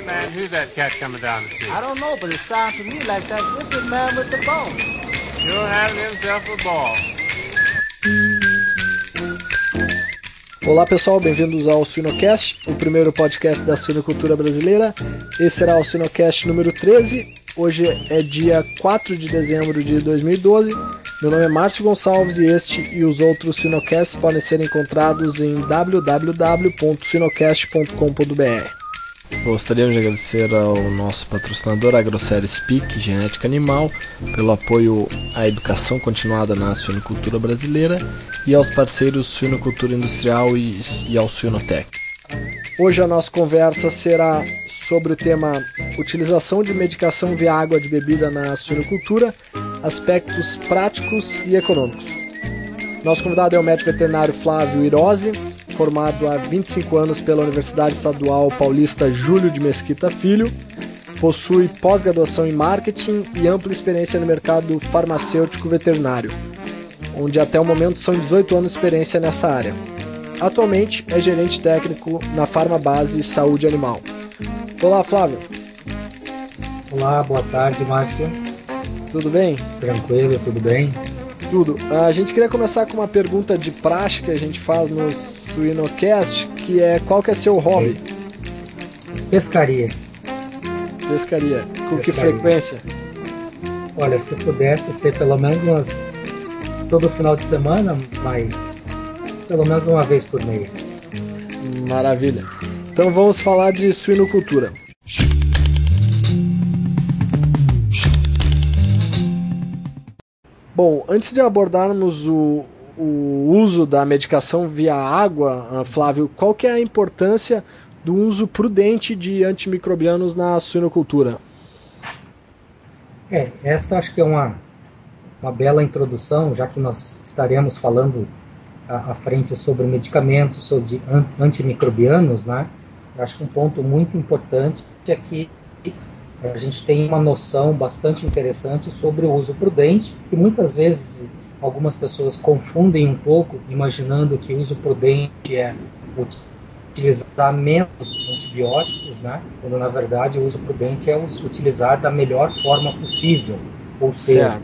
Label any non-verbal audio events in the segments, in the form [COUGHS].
Hey man, who's that cat coming down the street? I don't know, but it sounds to me like that wicked man with the bone. Sure having himself a ball. Olá pessoal, bem-vindos ao Suinocast, o primeiro podcast da suinocultura brasileira. Esse será o Suinocast número 13. Hoje é dia 4 de dezembro de 2012. Meu nome é Márcio Gonçalves e este e os outros Suinocasts podem ser encontrados em www.suinocast.com.br. Gostaríamos de agradecer ao nosso patrocinador AgroSérie Speak Genética Animal pelo apoio à educação continuada na suinocultura brasileira e aos parceiros Suinocultura Industrial e, e ao Suinotec. Hoje a nossa conversa será sobre o tema utilização de medicação via água de bebida na suinocultura, aspectos práticos e econômicos. Nosso convidado é o médico veterinário Flávio Irose, formado há 25 anos pela Universidade Estadual Paulista Júlio de Mesquita Filho, possui pós-graduação em marketing e ampla experiência no mercado farmacêutico veterinário, onde até o momento são 18 anos de experiência nessa área. Atualmente é gerente técnico na Farmabase Saúde Animal. Olá, Flávio. Olá, boa tarde, Márcio. Tudo bem? Tranquilo, tudo bem? Tudo. A gente queria começar com uma pergunta de praxe que a gente faz no Suinocast, que é qual que é seu hobby? Pescaria. Pescaria. Com Pescaria. que frequência? Olha, se pudesse ser pelo menos umas todo final de semana, mas pelo menos uma vez por mês. Maravilha. Então vamos falar de suinocultura. Bom, antes de abordarmos o, o uso da medicação via água, ah, Flávio, qual que é a importância do uso prudente de antimicrobianos na suinocultura? É, essa acho que é uma, uma bela introdução, já que nós estaremos falando à, à frente sobre medicamentos, sobre an- antimicrobianos, né? Acho que um ponto muito importante é que a gente tem uma noção bastante interessante sobre o uso prudente, e muitas vezes algumas pessoas confundem um pouco, imaginando que o uso prudente é utilizar menos antibióticos, né? quando na verdade o uso prudente é utilizar da melhor forma possível, ou seja,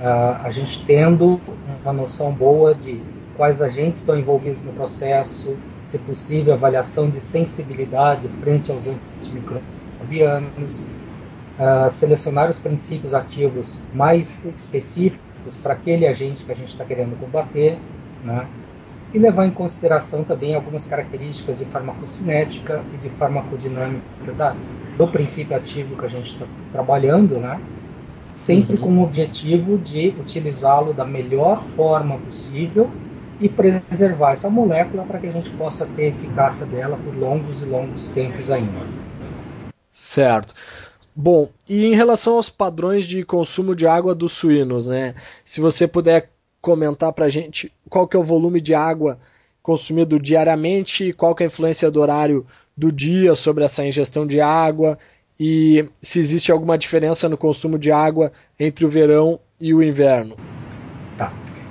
ah, a gente tendo uma noção boa de quais agentes estão envolvidos no processo, se possível, avaliação de sensibilidade frente aos antimicrobianos, selecionar os princípios ativos mais específicos para aquele agente que a gente está querendo combater, né? e levar em consideração também algumas características de farmacocinética e de farmacodinâmica da, do princípio ativo que a gente está trabalhando, né? sempre Uhum. com o objetivo de utilizá-lo da melhor forma possível e preservar essa molécula para que a gente possa ter eficácia dela por longos e longos tempos ainda. Certo. Bom, e em relação aos padrões de consumo de água dos suínos, né? Se você puder comentar pra gente qual que é o volume de água consumido diariamente, qual que é a influência do horário do dia sobre essa ingestão de água e se existe alguma diferença no consumo de água entre o verão e o inverno.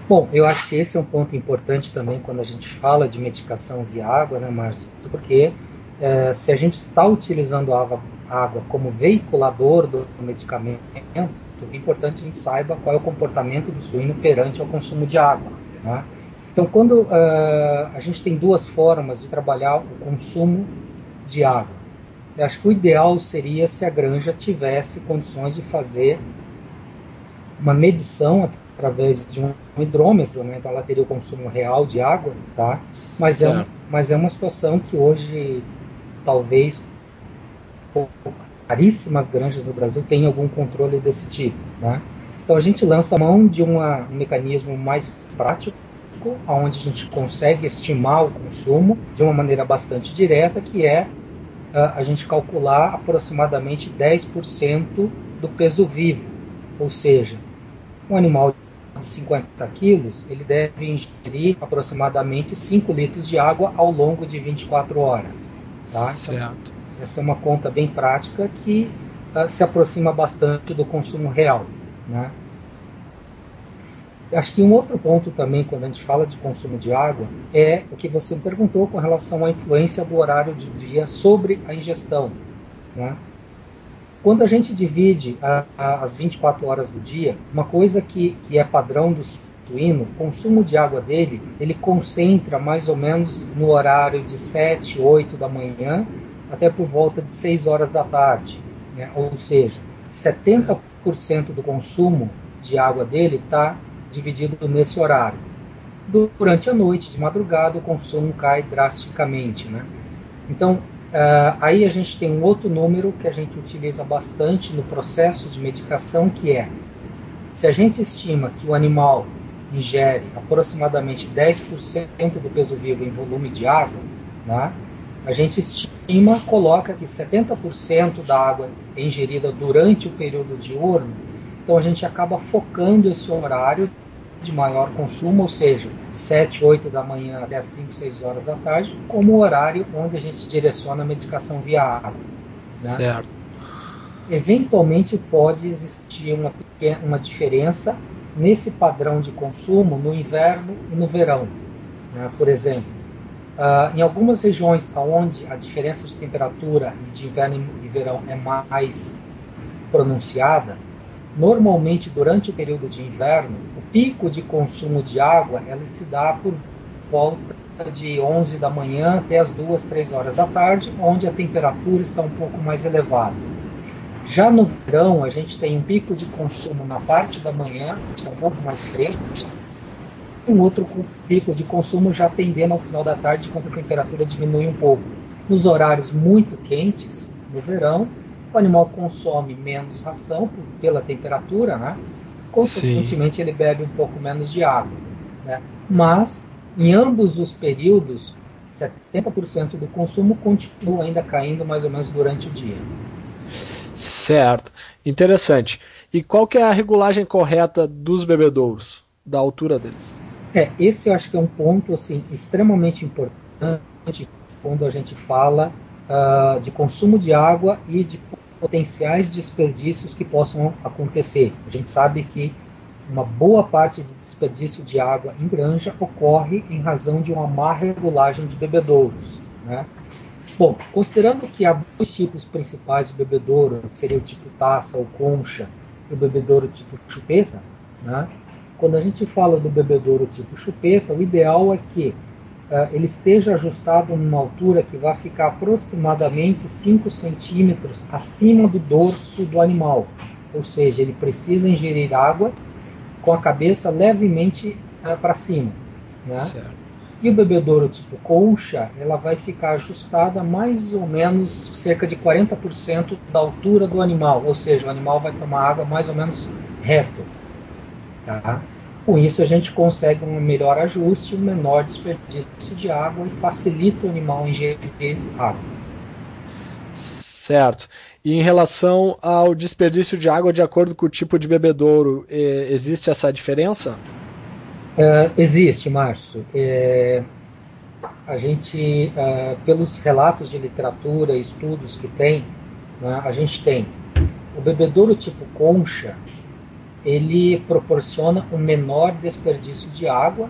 Bom, eu acho que esse é um ponto importante também quando a gente fala de medicação via água, né, Márcio? Porque eh, se a gente está utilizando a água, a água como veiculador do medicamento, é importante a gente saiba qual é o comportamento do suíno perante ao consumo de água. Né? Então, quando eh, a gente tem duas formas de trabalhar o consumo de água, eu acho que o ideal seria se a granja tivesse condições de fazer uma medição através de um hidrômetro, né? então ela teria o consumo real de água, tá? Mas é, um, mas é uma situação que hoje talvez raríssimas granjas no Brasil tenham algum controle desse tipo, né? Então a gente lança a mão de uma, um mecanismo mais prático, onde a gente consegue estimar o consumo de uma maneira bastante direta, que é ah, a gente calcular aproximadamente 10% do peso vivo, ou seja, um animal de 50 quilos, ele deve ingerir aproximadamente 5 litros de água ao longo de 24 horas. Tá? Então, Certo. Essa é uma conta bem prática que ah, se aproxima bastante do consumo real. Né? Acho que um outro ponto também, quando a gente fala de consumo de água, é o que você perguntou com relação à influência do horário de dia sobre a ingestão. Né? Quando a gente divide a, a, as 24 horas do dia, uma coisa que, que é padrão do suíno, o consumo de água dele, ele concentra mais ou menos no horário de 7, 8 da manhã até por volta de 6 horas da tarde. Né? Ou seja, 70% do consumo de água dele está dividido nesse horário. Durante a noite, de madrugada, o consumo cai drasticamente. Né? Então, Uh, aí a gente tem um outro número que a gente utiliza bastante no processo de medicação, que é se a gente estima que o animal ingere aproximadamente 10% do peso vivo em volume de água, né, a gente estima, coloca que 70% da água é ingerida durante o período diurno, então a gente acaba focando esse horário de maior consumo, ou seja, de 7, 8 da manhã até 5, 6 horas da tarde, como o horário onde a gente direciona a medicação via água. Né? Certo. Eventualmente pode existir uma, pequena, uma diferença nesse padrão de consumo no inverno e no verão. Né? Por exemplo, uh, em algumas regiões onde a diferença de temperatura de inverno e verão é mais pronunciada, Normalmente, durante o período de inverno, o pico de consumo de água ela se dá por volta de 11 da manhã até as 2, 3 horas da tarde, onde a temperatura está um pouco mais elevada. Já no verão, a gente tem um pico de consumo na parte da manhã, está um pouco mais fresco, um outro pico de consumo já tendendo ao final da tarde, quando a temperatura diminui um pouco. Nos horários muito quentes, no verão, o animal consome menos ração pela temperatura, né? consequentemente Sim. ele bebe um pouco menos de água. Né? Mas, em ambos os períodos, 70% do consumo continua ainda caindo mais ou menos durante o dia. Certo, interessante. E qual que é a regulagem correta dos bebedouros, da altura deles? É, esse eu acho que é um ponto assim extremamente importante quando a gente fala uh, de consumo de água e de potenciais desperdícios que possam acontecer. A gente sabe que uma boa parte de desperdício de água em granja ocorre em razão de uma má regulagem de bebedouros. Né? Bom, considerando que há dois tipos principais de bebedouro, que seria o tipo taça ou concha, e o bebedouro tipo chupeta, né? Quando a gente fala do bebedouro tipo chupeta, o ideal é que uh, ele esteja ajustado numa altura que vai ficar aproximadamente 5 centímetros acima do dorso do animal. Ou seja, ele precisa ingerir água com a cabeça levemente uh, para cima. Né? Certo. E o bebedouro tipo concha, ela vai ficar ajustada mais ou menos cerca de 40% da altura do animal, ou seja, o animal vai tomar água mais ou menos reto. Tá? Com isso, a gente consegue um melhor ajuste, um menor desperdício de água e facilita o animal ingerir água. Certo. E em relação ao desperdício de água de acordo com o tipo de bebedouro, eh, existe essa diferença? Uh, existe, Márcio. É, a gente, uh, pelos relatos de literatura, estudos que tem, né, a gente tem o bebedouro tipo concha, ele proporciona um menor desperdício de água,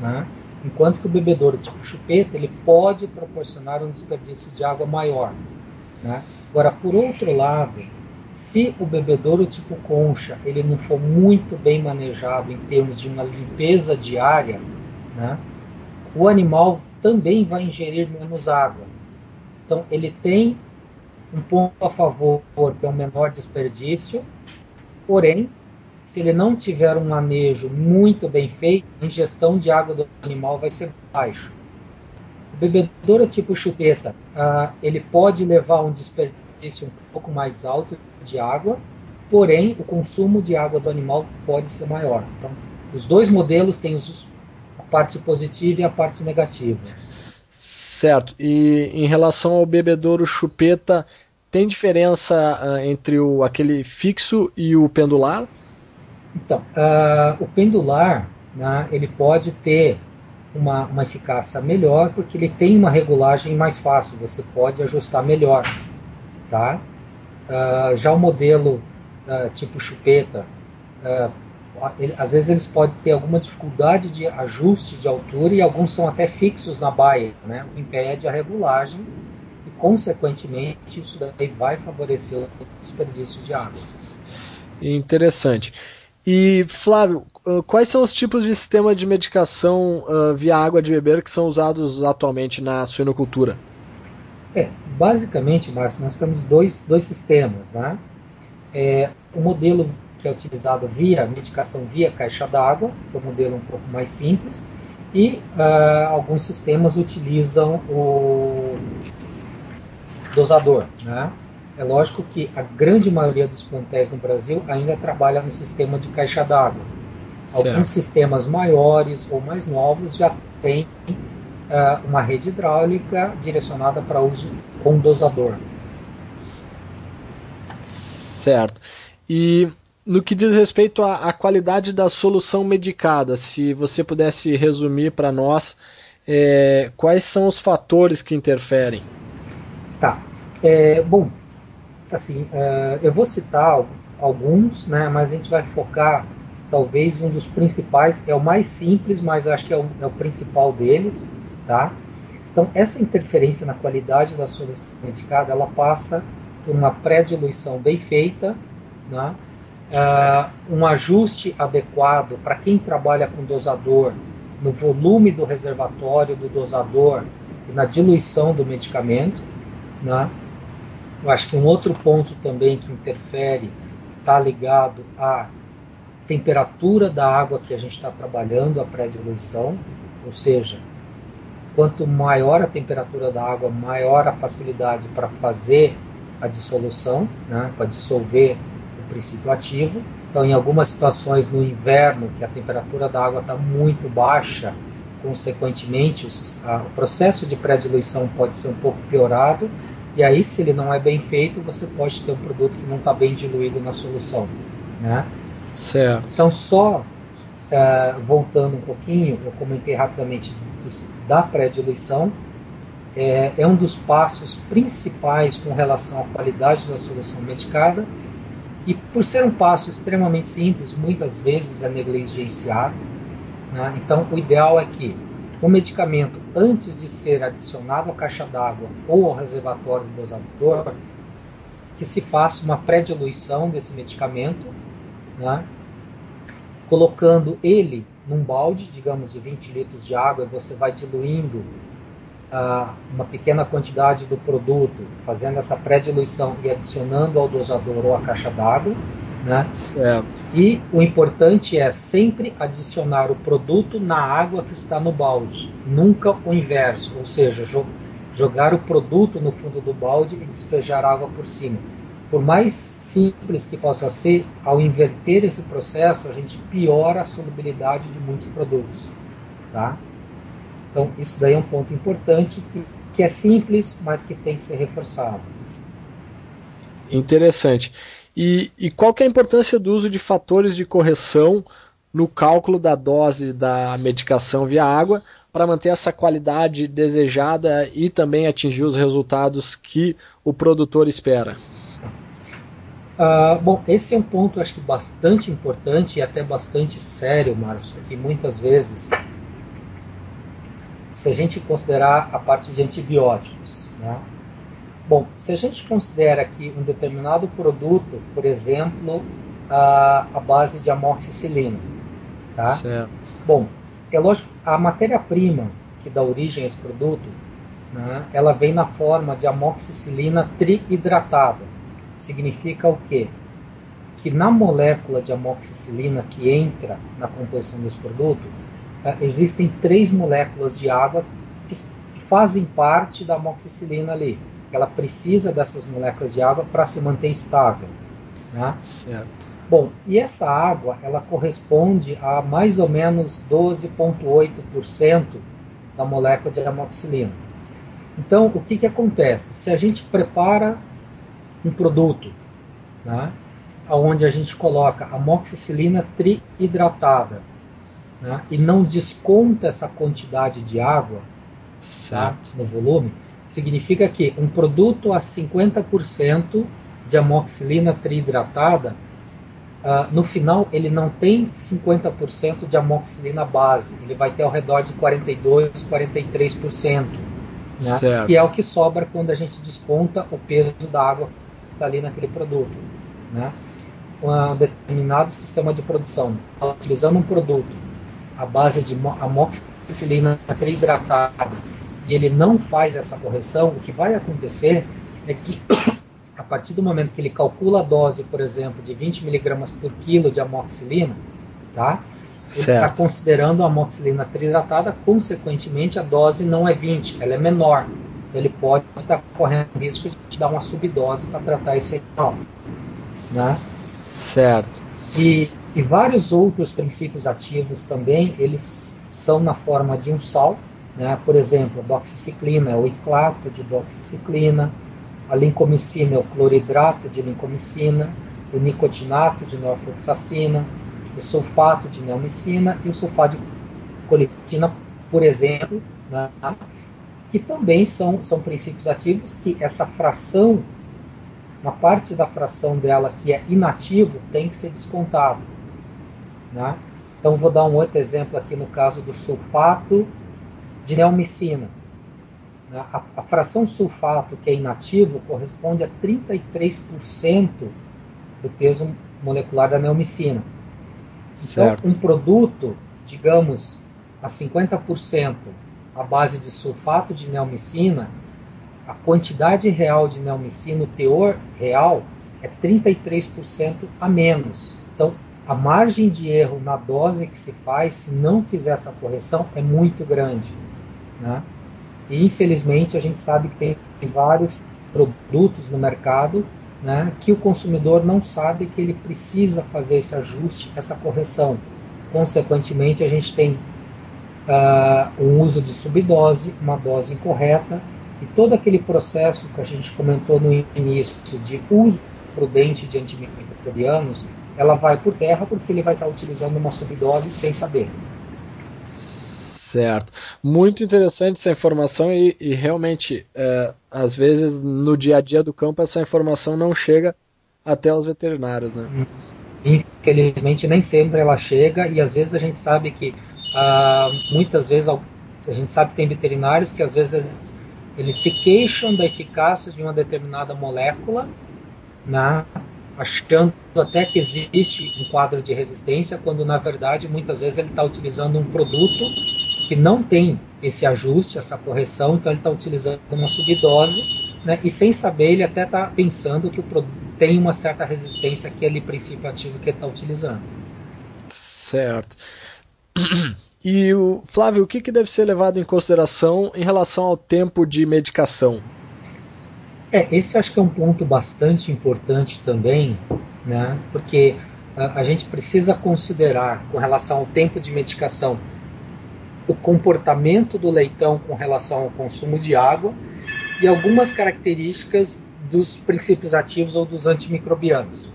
né? enquanto que o bebedouro tipo chupeta ele pode proporcionar um desperdício de água maior. Né? Agora, por outro lado, se o bebedouro tipo concha ele não for muito bem manejado em termos de uma limpeza diária, né? o animal também vai ingerir menos água. Então, ele tem um ponto a favor, que é um menor desperdício, porém, se ele não tiver um manejo muito bem feito, a ingestão de água do animal vai ser baixo. O bebedouro tipo chupeta, uh, ele pode levar um desperdício um pouco mais alto de água, porém o consumo de água do animal pode ser maior. Então, os dois modelos têm os, a parte positiva e a parte negativa. Certo. E em relação ao bebedouro chupeta, tem diferença uh, entre o, aquele fixo e o pendular? Então, uh, o pendular, né, ele pode ter uma, uma eficácia melhor porque ele tem uma regulagem mais fácil, você pode ajustar melhor, tá? Uh, já o modelo uh, tipo chupeta, ele, às vezes eles podem ter alguma dificuldade de ajuste de altura e alguns são até fixos na baia, né, o que impede a regulagem e, consequentemente, isso daí vai favorecer o desperdício de água. Interessante. E, Flávio, quais são os tipos de sistema de medicação uh, via água de beber que são usados atualmente na suinocultura? É, basicamente, Márcio, nós temos dois, dois sistemas. Né? É, o modelo que é utilizado via medicação via caixa d'água, que é um modelo um pouco mais simples, e uh, alguns sistemas utilizam o dosador. Né? É lógico que a grande maioria dos plantéis no Brasil ainda trabalha no sistema de caixa d'água. Alguns sistemas maiores ou mais novos já têm uh, uma rede hidráulica direcionada para uso com dosador. Certo. E no que diz respeito à, à, qualidade da solução medicada, se você pudesse resumir para nós é, quais são os fatores que interferem? Tá. É, bom, assim, uh, eu vou citar alguns, né, mas a gente vai focar talvez um dos principais, é o mais simples, mas acho que é o, é o principal deles, tá? Então, essa interferência na qualidade da solução medicada, ela passa por uma pré-diluição bem feita, né? uh, um ajuste adequado para quem trabalha com dosador no volume do reservatório do dosador e na diluição do medicamento. Né? Eu acho que um outro ponto também que interfere está ligado à temperatura da água que a gente está trabalhando, a pré-diluição, ou seja, quanto maior a temperatura da água, maior a facilidade para fazer a dissolução, né, para dissolver o princípio ativo. Então, em algumas situações no inverno, que a temperatura da água está muito baixa, consequentemente, o, processo de pré-diluição pode ser um pouco piorado. E aí, se ele não é bem feito, você pode ter um produto que não está bem diluído na solução. Né? Certo. Então, só uh, voltando um pouquinho, eu comentei rapidamente dos, da pré-diluição, é, é, um dos passos principais com relação à qualidade da solução medicada, e por ser um passo extremamente simples, muitas vezes é negligenciado. Né? Então, o ideal é que o medicamento, antes de ser adicionado à caixa d'água ou ao reservatório do dosador, que se faça uma pré-diluição desse medicamento né? colocando ele num balde, digamos, de 20 litros de água, e você vai diluindo uh, uma pequena quantidade do produto, fazendo essa pré-diluição e adicionando ao dosador ou à caixa d'água. Né? Certo. E o importante é sempre adicionar o produto na água que está no balde, nunca o inverso, ou seja, jo jogar o produto no fundo do balde e despejar água por cima por mais simples que possa ser, ao inverter esse processo, a gente piora a solubilidade de muitos produtos. Tá? Então, isso daí é um ponto importante que, que é simples, mas que tem que ser reforçado. Interessante. E, e qual que é a importância do uso de fatores de correção no cálculo da dose da medicação via água para manter essa qualidade desejada e também atingir os resultados que o produtor espera? Uh, bom, esse é um ponto acho que bastante importante e até bastante sério, Márcio, que muitas vezes, se a gente considerar a parte de antibióticos, né? Bom, se a gente considera que um determinado produto, por exemplo, a, a base de amoxicilina, tá? Certo. Bom, é lógico, a matéria-prima que dá origem a esse produto, né, ela vem na forma de amoxicilina trihidratada significa o quê? Que na molécula de amoxicilina que entra na composição desse produto, tá, existem três moléculas de água que fazem parte da amoxicilina ali. Ela precisa dessas moléculas de água para se manter estável. Né? Certo. Bom, e essa água ela corresponde a mais ou menos 12,8% da molécula de amoxicilina. Então, o que, que acontece? Se a gente prepara um produto, né, onde a gente coloca amoxicilina trihidratada né, e não desconta essa quantidade de água tá, no volume, significa que um produto a 50% de amoxicilina trihidratada, uh, no final ele não tem 50% de amoxicilina base, ele vai ter ao redor de 42, 43%. né? que é o que sobra quando a gente desconta o peso da água que está ali naquele produto. Né? Um determinado sistema de produção, tá utilizando um produto à base de amoxicilina hidratada e ele não faz essa correção, o que vai acontecer é que [COUGHS] a partir do momento que ele calcula a dose, por exemplo, de 20 miligramas por quilo de amoxicilina, tá? Ele está considerando a amoxicilina trihidratada, consequentemente a dose não é 20, ela é menor. Então, ele pode estar correndo risco de dar uma subdose para tratar esse animal. Né? Certo. E, e vários outros princípios ativos também, eles são na forma de um sal, né? por exemplo, a doxiciclina é o iclato de doxiciclina, a lincomicina é o cloridrato de lincomicina, o nicotinato de norfloxacina, o sulfato de neomicina e o sulfato de colicina, por exemplo, né, que também são, são princípios ativos que essa fração, uma parte da fração dela que é inativo, tem que ser descontado. Né? Então, vou dar um outro exemplo aqui no caso do sulfato de neomicina. A, a fração sulfato, que é inativo, corresponde a 33% do peso molecular da neomicina. Certo. Então, um produto, digamos, a 50% à base de sulfato de neomicina, a quantidade real de neomicina, o teor real, é 33% a menos. Então, a margem de erro na dose que se faz, se não fizer essa correção, é muito grande. Né? E, infelizmente, a gente sabe que tem vários produtos no mercado né, que o consumidor não sabe que ele precisa fazer esse ajuste, essa correção. Consequentemente, a gente tem uh, um uso de subdose, uma dose incorreta, e todo aquele processo que a gente comentou no início de uso prudente de antimicrobianos, ela vai por terra porque ele vai estar utilizando uma subdose sem saber. Certo. Muito interessante essa informação e, e realmente, é, às vezes, no dia a dia do campo, essa informação não chega até os veterinários, né? Infelizmente, nem sempre ela chega e às vezes a gente sabe que, ah, muitas vezes, a gente sabe que tem veterinários que às vezes eles se queixam da eficácia de uma determinada molécula, né? achando até que existe um quadro de resistência, quando na verdade muitas vezes ele está utilizando um produto que não tem esse ajuste, essa correção, então ele está utilizando uma subdose, né, e sem saber ele até está pensando que o produto tem uma certa resistência àquele princípio ativo que ele está utilizando. Certo. [CLEARS THROAT] E o Flávio, o que, que deve ser levado em consideração em relação ao tempo de medicação? É, esse acho que é um ponto bastante importante também, né? Porque a, a gente precisa considerar com relação ao tempo de medicação o comportamento do leitão com relação ao consumo de água e algumas características dos princípios ativos ou dos antimicrobianos.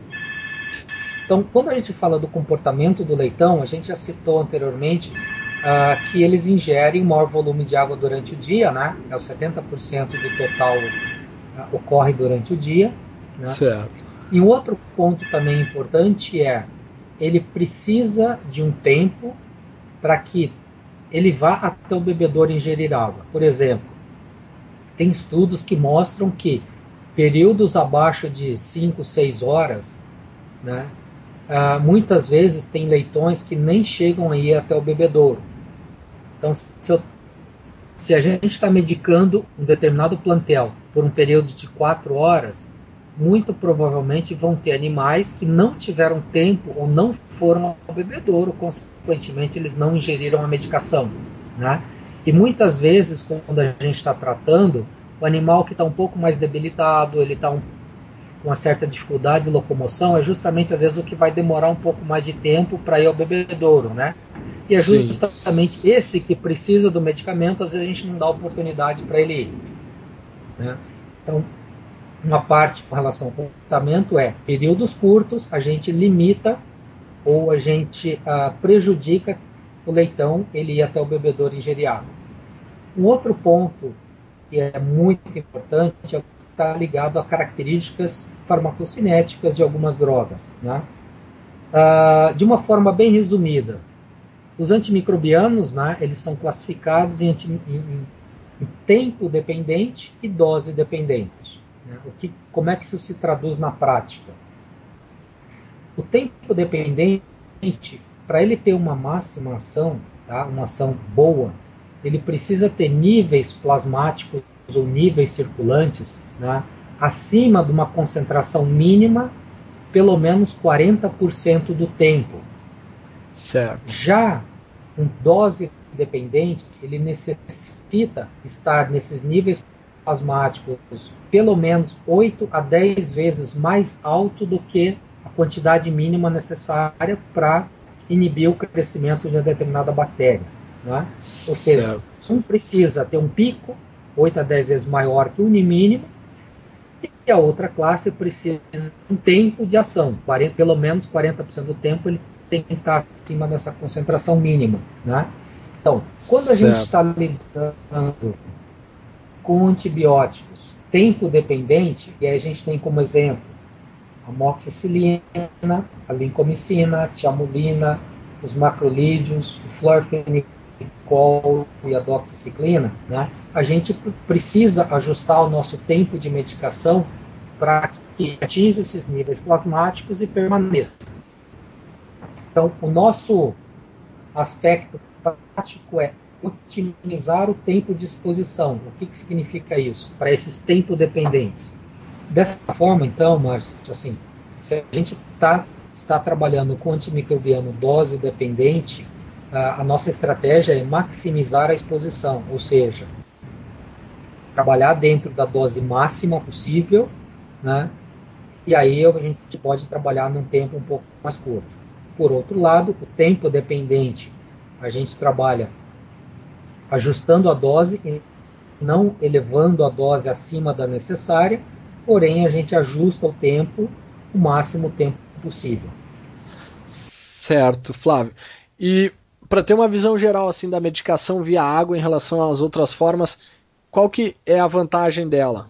Então, quando a gente fala do comportamento do leitão, a gente já citou anteriormente uh, que eles ingerem maior volume de água durante o dia, né? É o 70% do total uh, ocorre durante o dia. Né? Certo. E um outro ponto também importante é ele precisa de um tempo para que ele vá até o bebedouro ingerir água. Por exemplo, tem estudos que mostram que períodos abaixo de 5, 6 horas, né, uh, muitas vezes tem leitões que nem chegam a ir até o bebedouro. Então, se, eu, se a gente está medicando um determinado plantel por um período de 4 horas, muito provavelmente vão ter animais que não tiveram tempo ou não foram ao bebedouro, consequentemente eles não ingeriram a medicação, né? E muitas vezes, quando a gente está tratando, o animal que está um pouco mais debilitado, ele está um, com uma certa dificuldade de locomoção, é justamente às vezes o que vai demorar um pouco mais de tempo para ir ao bebedouro, né? E é Sim. justamente esse que precisa do medicamento, às vezes a gente não dá oportunidade para ele ir. Né? Então, uma parte com relação ao comportamento é períodos curtos, a gente limita ou a gente ah, prejudica o leitão ele ir até o bebedouro ingerir água. Um outro ponto que é muito importante é está ligado a características farmacocinéticas de algumas drogas. Né? Ah, de uma forma bem resumida, os antimicrobianos, né, eles são classificados em, anti, em tempo dependente e dose dependente. Né? O que, como é que isso se traduz na prática? O tempo dependente, para ele ter uma máxima ação, tá? uma ação boa, ele precisa ter níveis plasmáticos ou níveis circulantes né? acima de uma concentração mínima, pelo menos 40% do tempo. Certo. Já um dose dependente, ele necessita estar nesses níveis plasmáticos pelo menos 8 a 10 vezes mais alto do que a quantidade mínima necessária para inibir o crescimento de uma determinada bactéria. Né? Ou seja, um precisa ter um pico 8 a 10 vezes maior que o mínimo e a outra classe precisa de um tempo de ação, 40, pelo menos 40% do tempo ele tem que estar acima dessa concentração mínima. Né? Então, quando a certo. gente está lidando com antibióticos tempo dependente, e aí a gente tem como exemplo a moxicilina, a lincomicina, a tiamulina, os macrolídeos, o florfenicol e a doxiciclina, né? a gente precisa ajustar o nosso tempo de medicação para que atinja esses níveis plasmáticos e permaneça. Então, o nosso aspecto prático é otimizar o tempo de exposição. O que, que significa isso? Para esses tempo dependentes. Dessa forma, então, Márcio, assim, se a gente tá, está trabalhando com antimicrobiano dose dependente, a, a nossa estratégia é maximizar a exposição, ou seja, trabalhar dentro da dose máxima possível, né? E aí a gente pode trabalhar num tempo um pouco mais curto. Por outro lado, o tempo dependente, a gente trabalha ajustando a dose e não elevando a dose acima da necessária, porém a gente ajusta o tempo o máximo tempo possível. Certo, Flávio. E para ter uma visão geral assim da medicação via água em relação às outras formas, qual que é a vantagem dela?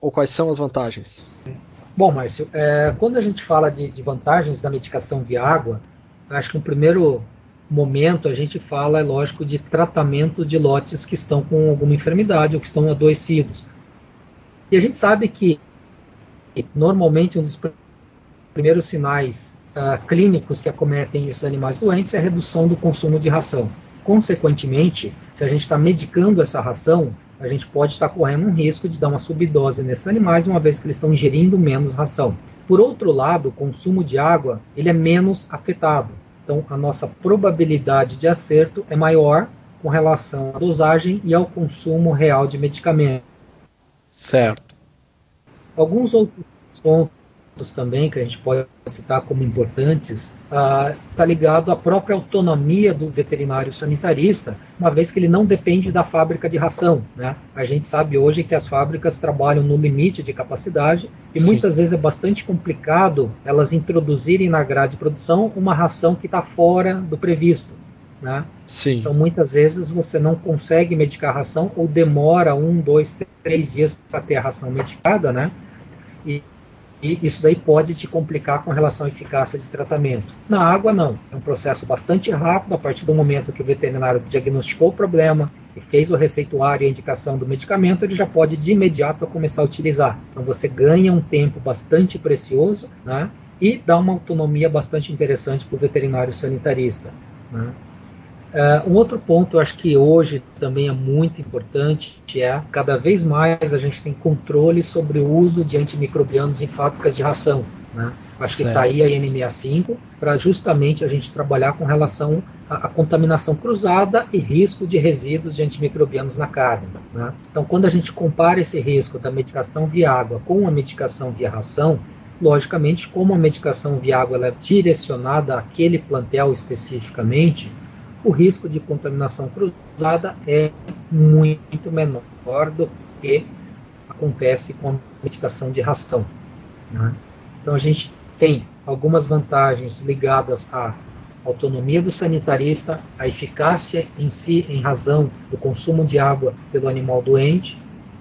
Ou quais são as vantagens? Bom, Márcio, é, quando a gente fala de, de vantagens da medicação via água, acho que o primeiro momento a gente fala, é lógico, de tratamento de lotes que estão com alguma enfermidade ou que estão adoecidos. E a gente sabe que normalmente um dos primeiros sinais uh, clínicos que acometem esses animais doentes é a redução do consumo de ração. Consequentemente, se a gente está medicando essa ração, a gente pode estar correndo um risco de dar uma subdose nesses animais, uma vez que eles estão ingerindo menos ração. Por outro lado, o consumo de água ele é menos afetado. Então, a nossa probabilidade de acerto é maior com relação à dosagem e ao consumo real de medicamento. Certo. Alguns outros pontos também que a gente pode citar como importantes está ah, ligado à própria autonomia do veterinário sanitarista, uma vez que ele não depende da fábrica de ração. Né? A gente sabe hoje que as fábricas trabalham no limite de capacidade e Sim. muitas vezes é bastante complicado elas introduzirem na grade de produção uma ração que está fora do previsto. Né? Sim. Então muitas vezes você não consegue medicar a ração ou demora um, dois, três dias para ter a ração medicada, né? E e isso daí pode te complicar com relação à eficácia de tratamento. Na água, não. É um processo bastante rápido. A partir do momento que o veterinário diagnosticou o problema e fez o receituário e a indicação do medicamento, ele já pode de imediato começar a utilizar. Então você ganha um tempo bastante precioso né, e dá uma autonomia bastante interessante para o veterinário sanitarista. Né. Uh, um outro ponto, eu acho que hoje também é muito importante, é cada vez mais a gente tem controle sobre o uso de antimicrobianos em fábricas de ração. Né? Acho que está aí a NMA5 para justamente a gente trabalhar com relação à, à, contaminação cruzada e risco de resíduos de antimicrobianos na carne. Né? Então, quando a gente compara esse risco da medicação via água com a medicação via ração, logicamente, como a medicação via água é direcionada àquele plantel especificamente, o risco de contaminação cruzada é muito menor do que acontece com a medicação de ração. Né? Então a gente tem algumas vantagens ligadas à autonomia do sanitarista, à eficácia em si em razão do consumo de água pelo animal doente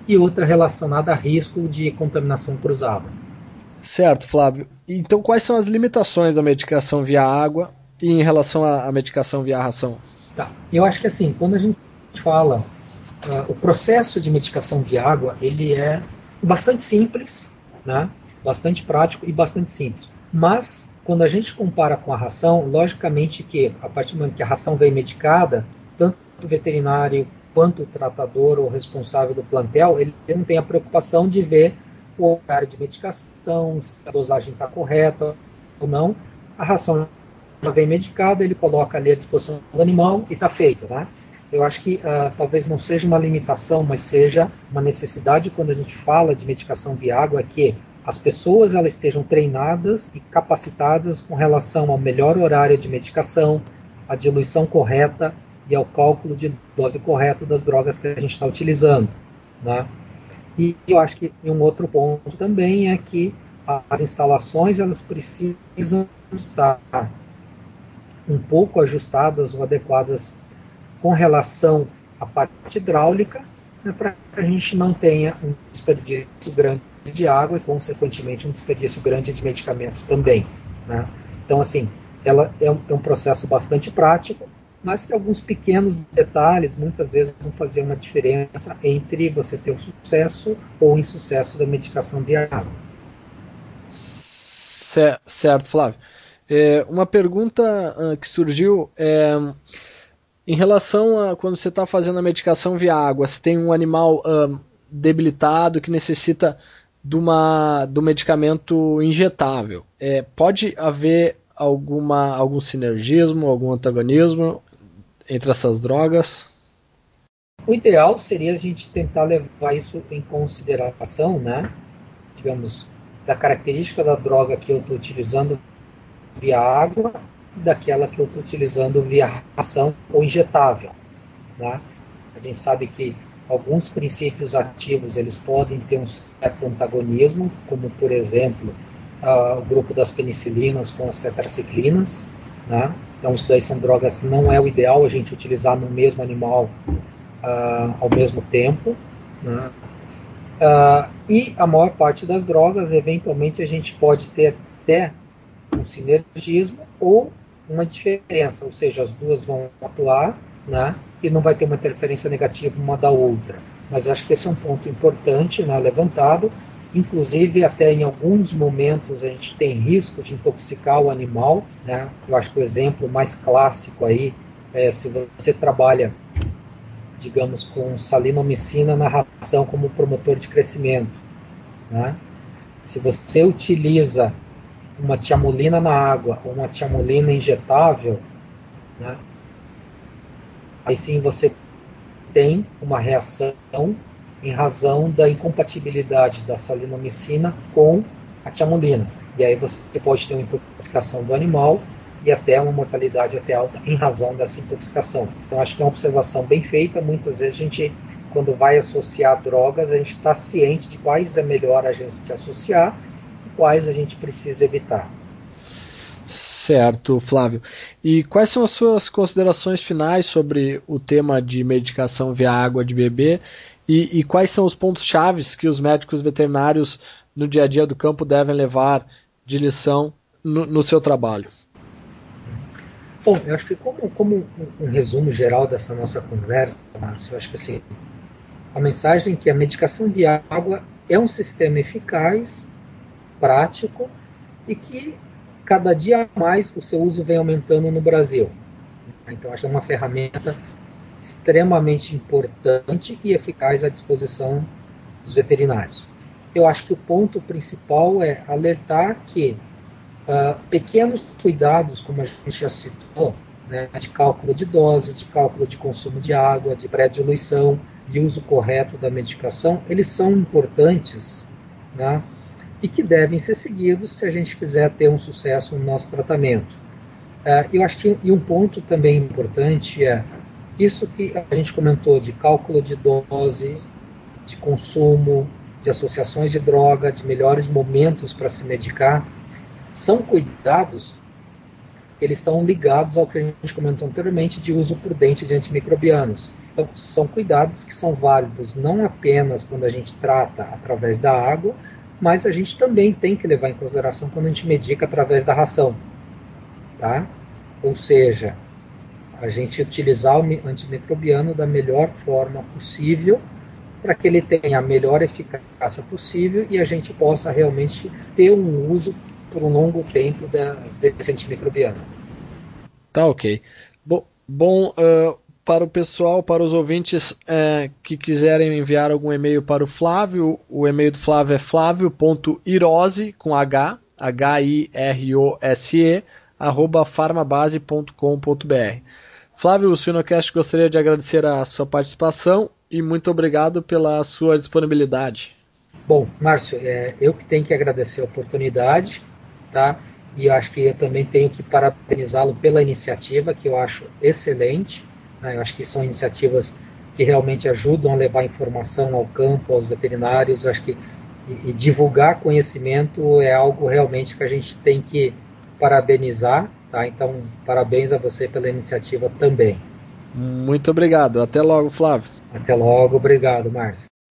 e outra relacionada a risco de contaminação cruzada. Certo, Flávio. Então, quais são as limitações da medicação via água e em relação à medicação via ração? Tá. Eu acho que assim, quando a gente fala uh, o processo de medicação de água ele é bastante simples, né? bastante prático e bastante simples. Mas quando a gente compara com a ração, logicamente que a partir do momento que a ração vem medicada, tanto o veterinário quanto o tratador ou responsável do plantel, ele não tem a preocupação de ver o horário de medicação, se a dosagem está correta ou não. A ração já vem medicada, ele coloca ali à disposição do animal e está feito, né? Eu acho que uh, talvez não seja uma limitação, mas seja uma necessidade quando a gente fala de medicação via é que as pessoas elas estejam treinadas e capacitadas com relação ao melhor horário de medicação, à diluição correta e ao cálculo de dose correta das drogas que a gente está utilizando. Né? E eu acho que um outro ponto também é que as instalações elas precisam estar um pouco ajustadas ou adequadas com relação à parte hidráulica, né, para que a gente não tenha um desperdício grande de água e, consequentemente, um desperdício grande de medicamentos também. Né? Então, assim, ela é um, é um, processo bastante prático, mas que alguns pequenos detalhes muitas vezes vão fazer uma diferença entre você ter o sucesso ou o insucesso da medicação de água. Certo, Flávio. É, uma pergunta uh, que surgiu é em relação a quando você está fazendo a medicação via água, se tem um animal uh, debilitado que necessita de, uma, um medicamento injetável, é, pode haver alguma, algum sinergismo, algum antagonismo entre essas drogas? O ideal seria a gente tentar levar isso em consideração, né? Digamos, da característica da droga que eu estou utilizando via água daquela que eu estou utilizando via ração ou injetável. Né? A gente sabe que alguns princípios ativos eles podem ter um certo antagonismo, como por exemplo uh, o grupo das penicilinas com as tetraciclinas. Né? Então isso daí são drogas que não é o ideal a gente utilizar no mesmo animal uh, ao mesmo tempo. Né? Uh, e a maior parte das drogas, eventualmente, a gente pode ter até um sinergismo ou uma diferença, ou seja, as duas vão atuar, né, e não vai ter uma interferência negativa uma da outra. Mas acho que esse é um ponto importante, né, levantado. Inclusive, até em alguns momentos a gente tem risco de intoxicar o animal, né. Eu acho que o exemplo mais clássico aí é se você trabalha, digamos, com salinomicina na ração como promotor de crescimento, né. Se você utiliza uma tiamolina na água ou uma tiamolina injetável, né, aí sim você tem uma reação em razão da incompatibilidade da salinomicina com a tiamolina. E aí você pode ter uma intoxicação do animal e até uma mortalidade até alta em razão dessa intoxicação. Então acho que é uma observação bem feita. Muitas vezes a gente, quando vai associar drogas, a gente está ciente de quais é melhor a gente associar quais a gente precisa evitar. Certo, Flávio. E quais são as suas considerações finais sobre o tema de medicação via água de bebê e, e quais são os pontos chaves que os médicos veterinários no dia a dia do campo devem levar de lição no, no seu trabalho? Bom, eu acho que como, como um, um resumo geral dessa nossa conversa, Márcio, eu acho que assim, a mensagem é que a medicação via água é um sistema eficaz prático e que cada dia mais o seu uso vem aumentando no Brasil. Então, acho é uma ferramenta extremamente importante e eficaz à disposição dos veterinários. Eu acho que o ponto principal é alertar que uh, pequenos cuidados, como a gente já citou, né, de cálculo de dose, de cálculo de consumo de água, de pré-diluição e uso correto da medicação, eles são importantes né, e que devem ser seguidos se a gente quiser ter um sucesso no nosso tratamento. Uh, eu acho que e um ponto também importante é isso que a gente comentou de cálculo de dose, de consumo, de associações de droga, de melhores momentos para se medicar, são cuidados eles estão ligados ao que a gente comentou anteriormente de uso prudente de antimicrobianos. Então, são cuidados que são válidos não apenas quando a gente trata através da água, mas a gente também tem que levar em consideração quando a gente medica através da ração. Tá? Ou seja, a gente utilizar o antimicrobiano da melhor forma possível para que ele tenha a melhor eficácia possível e a gente possa realmente ter um uso por um longo tempo da, desse antimicrobiano. Tá ok. Bo bom, uh, para o pessoal, para os ouvintes uh, que quiserem enviar algum e-mail para o Flávio, o e-mail do Flávio é flávio.irose, com H, H-I-R-O-S-E, arroba farmabase.com.br. Flávio, o Sinocast gostaria de agradecer a sua participação e muito obrigado pela sua disponibilidade. Bom, Márcio, é, eu que tenho que agradecer a oportunidade, tá? E eu acho que eu também tenho que parabenizá-lo pela iniciativa, que eu acho excelente. Né? Eu acho que são iniciativas que realmente ajudam a levar informação ao campo, aos veterinários. Eu acho que e, e divulgar conhecimento é algo realmente que a gente tem que parabenizar. Tá? Então, parabéns a você pela iniciativa também. Muito obrigado. Até logo, Flávio. Até logo. Obrigado, Márcio.